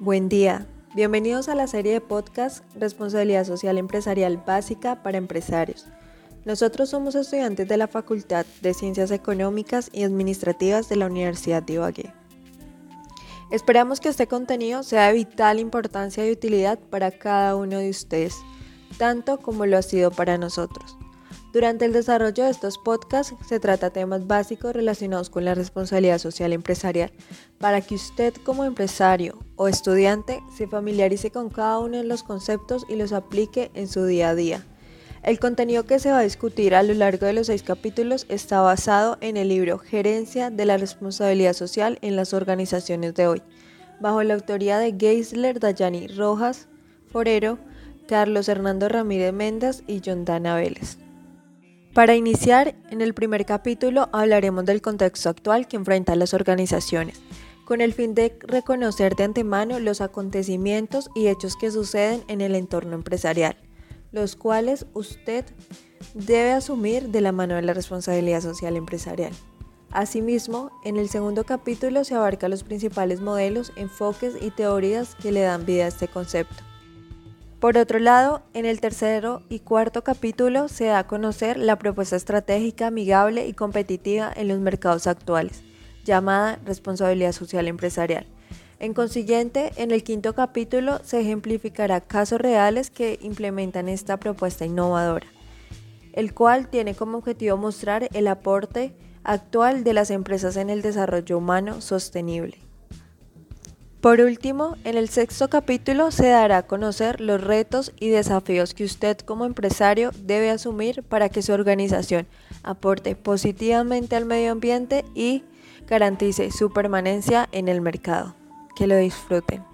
Buen día. Bienvenidos a la serie de podcast Responsabilidad Social Empresarial Básica para Empresarios. Nosotros somos estudiantes de la Facultad de Ciencias Económicas y Administrativas de la Universidad de Ibagué. Esperamos que este contenido sea de vital importancia y utilidad para cada uno de ustedes, tanto como lo ha sido para nosotros. Durante el desarrollo de estos podcasts se trata temas básicos relacionados con la responsabilidad social empresarial, para que usted como empresario o estudiante se familiarice con cada uno de los conceptos y los aplique en su día a día. El contenido que se va a discutir a lo largo de los seis capítulos está basado en el libro Gerencia de la Responsabilidad Social en las Organizaciones de hoy, bajo la autoría de Geisler Dayani Rojas, Forero, Carlos Hernando Ramírez Méndez y John Dana Vélez. Para iniciar, en el primer capítulo hablaremos del contexto actual que enfrentan las organizaciones, con el fin de reconocer de antemano los acontecimientos y hechos que suceden en el entorno empresarial, los cuales usted debe asumir de la mano de la responsabilidad social empresarial. Asimismo, en el segundo capítulo se abarca los principales modelos, enfoques y teorías que le dan vida a este concepto. Por otro lado, en el tercero y cuarto capítulo se da a conocer la propuesta estratégica amigable y competitiva en los mercados actuales, llamada responsabilidad social empresarial. En consiguiente, en el quinto capítulo se ejemplificará casos reales que implementan esta propuesta innovadora, el cual tiene como objetivo mostrar el aporte actual de las empresas en el desarrollo humano sostenible. Por último, en el sexto capítulo se dará a conocer los retos y desafíos que usted como empresario debe asumir para que su organización aporte positivamente al medio ambiente y garantice su permanencia en el mercado. Que lo disfruten.